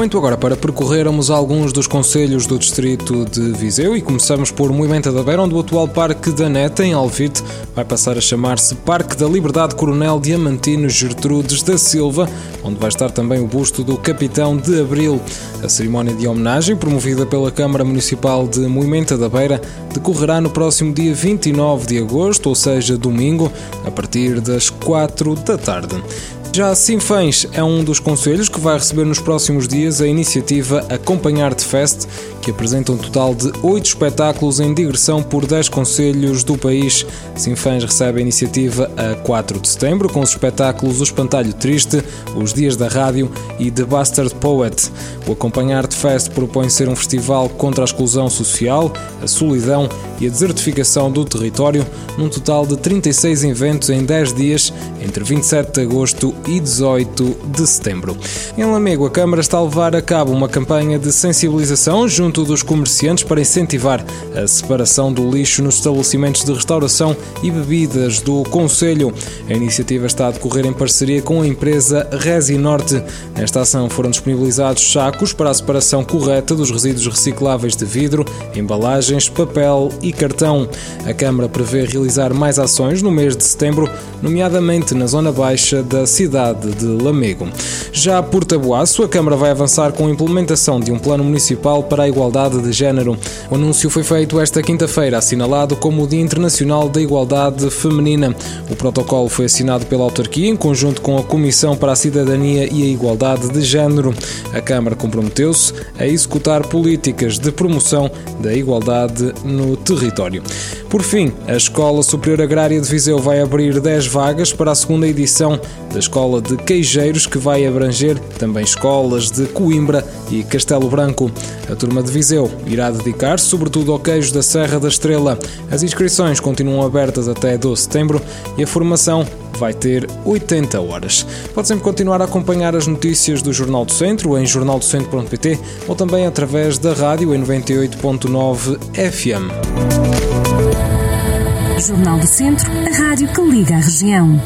Momento agora para percorrermos alguns dos conselhos do distrito de Viseu e começamos por Moimenta da Beira, onde o atual Parque da Neta, em Alvite, vai passar a chamar-se Parque da Liberdade Coronel Diamantino Gertrudes da Silva, onde vai estar também o busto do Capitão de Abril. A cerimónia de homenagem, promovida pela Câmara Municipal de Moimenta da Beira, decorrerá no próximo dia 29 de agosto, ou seja, domingo, a partir das 4 da tarde. Já Sinfãs é um dos conselhos que vai receber nos próximos dias a iniciativa Acompanhar-te Fest, que apresenta um total de oito espetáculos em digressão por 10 conselhos do país. Sinfãs recebe a iniciativa a 4 de setembro com os espetáculos O Espantalho Triste, Os Dias da Rádio e The Bastard Poet. O Acompanhar-te Fest propõe ser um festival contra a exclusão social, a solidão e a desertificação do território, num total de 36 eventos em 10 dias, entre 27 de agosto e 18 de setembro. Em Lamego, a Câmara está a levar a cabo uma campanha de sensibilização junto dos comerciantes para incentivar a separação do lixo nos estabelecimentos de restauração e bebidas do Conselho. A iniciativa está a decorrer em parceria com a empresa Resinorte. Nesta ação foram disponibilizados sacos para a separação correta dos resíduos recicláveis de vidro, embalagens, papel e cartão. A Câmara prevê realizar mais ações no mês de setembro, nomeadamente na zona baixa da cidade de Lamego. Já por Tabuaço, a Câmara vai avançar com a implementação de um plano municipal para a igualdade de género. O anúncio foi feito esta quinta-feira, assinalado como o Dia Internacional da Igualdade Feminina. O protocolo foi assinado pela autarquia em conjunto com a Comissão para a Cidadania e a Igualdade de Género. A Câmara comprometeu-se a executar políticas de promoção da igualdade no território. Por fim, a Escola Superior Agrária de Viseu vai abrir 10 vagas para a segunda edição da Escola de Queijeiros, que vai abranger também escolas de Coimbra e Castelo Branco. A turma de Viseu irá dedicar-se sobretudo ao queijo da Serra da Estrela. As inscrições continuam abertas até 12 de setembro e a formação vai ter 80 horas. Pode sempre continuar a acompanhar as notícias do Jornal do Centro em jornaldocentro.pt ou também através da rádio em 98.9 FM. Jornal do Centro, a rádio que liga a região.